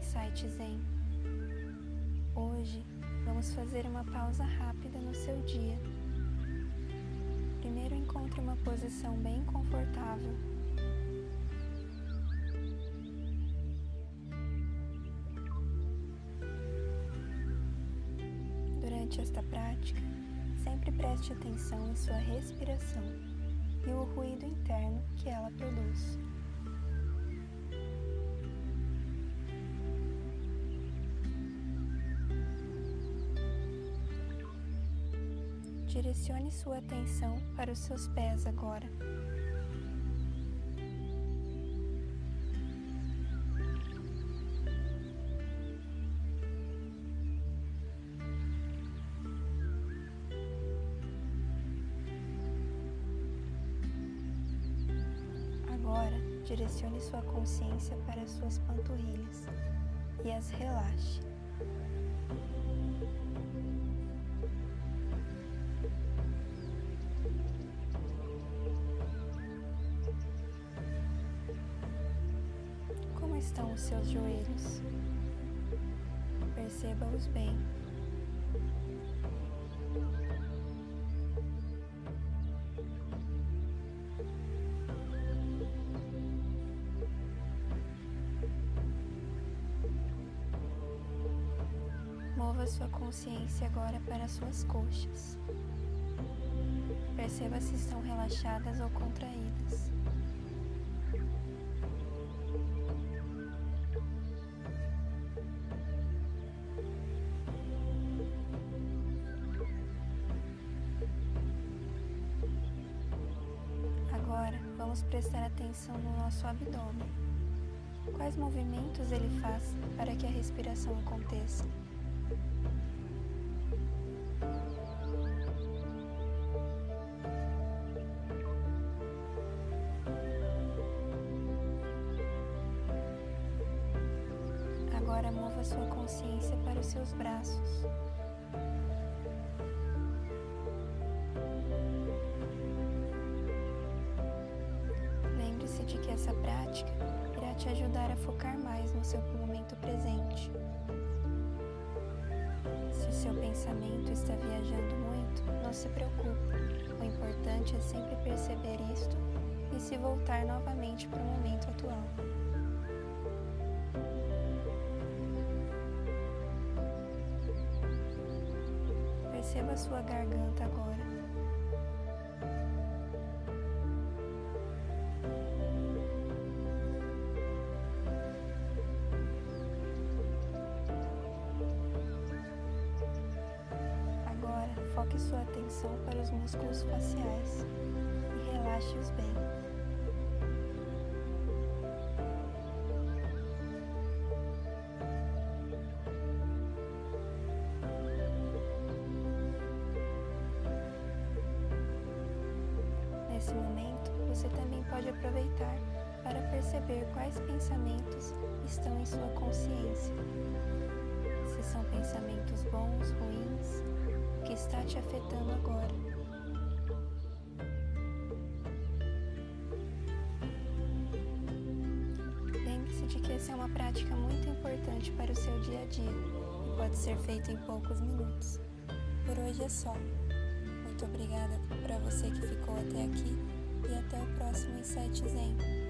Insight Zen. Hoje vamos fazer uma pausa rápida no seu dia. Primeiro encontre uma posição bem confortável. Durante esta prática, sempre preste atenção em sua respiração e o ruído interno que ela produz. Direcione sua atenção para os seus pés agora. Agora, direcione sua consciência para as suas panturrilhas e as relaxe. Estão os seus joelhos. Perceba-os bem. Mova sua consciência agora para suas coxas. Perceba se estão relaxadas ou contraídas. Vamos prestar atenção no nosso abdômen. Quais movimentos ele faz para que a respiração aconteça? Agora mova sua consciência para os seus braços. Essa prática irá te ajudar a focar mais no seu momento presente. Se seu pensamento está viajando muito, não se preocupe. O importante é sempre perceber isto e se voltar novamente para o momento atual. Perceba sua garganta agora. Foque sua atenção para os músculos faciais e relaxe-os bem. Nesse momento, você também pode aproveitar para perceber quais pensamentos estão em sua consciência. Se são pensamentos bons, ruins, que está te afetando agora. Lembre-se de que essa é uma prática muito importante para o seu dia a dia e pode ser feita em poucos minutos. Por hoje é só. Muito obrigada para você que ficou até aqui e até o próximo Insight Zen.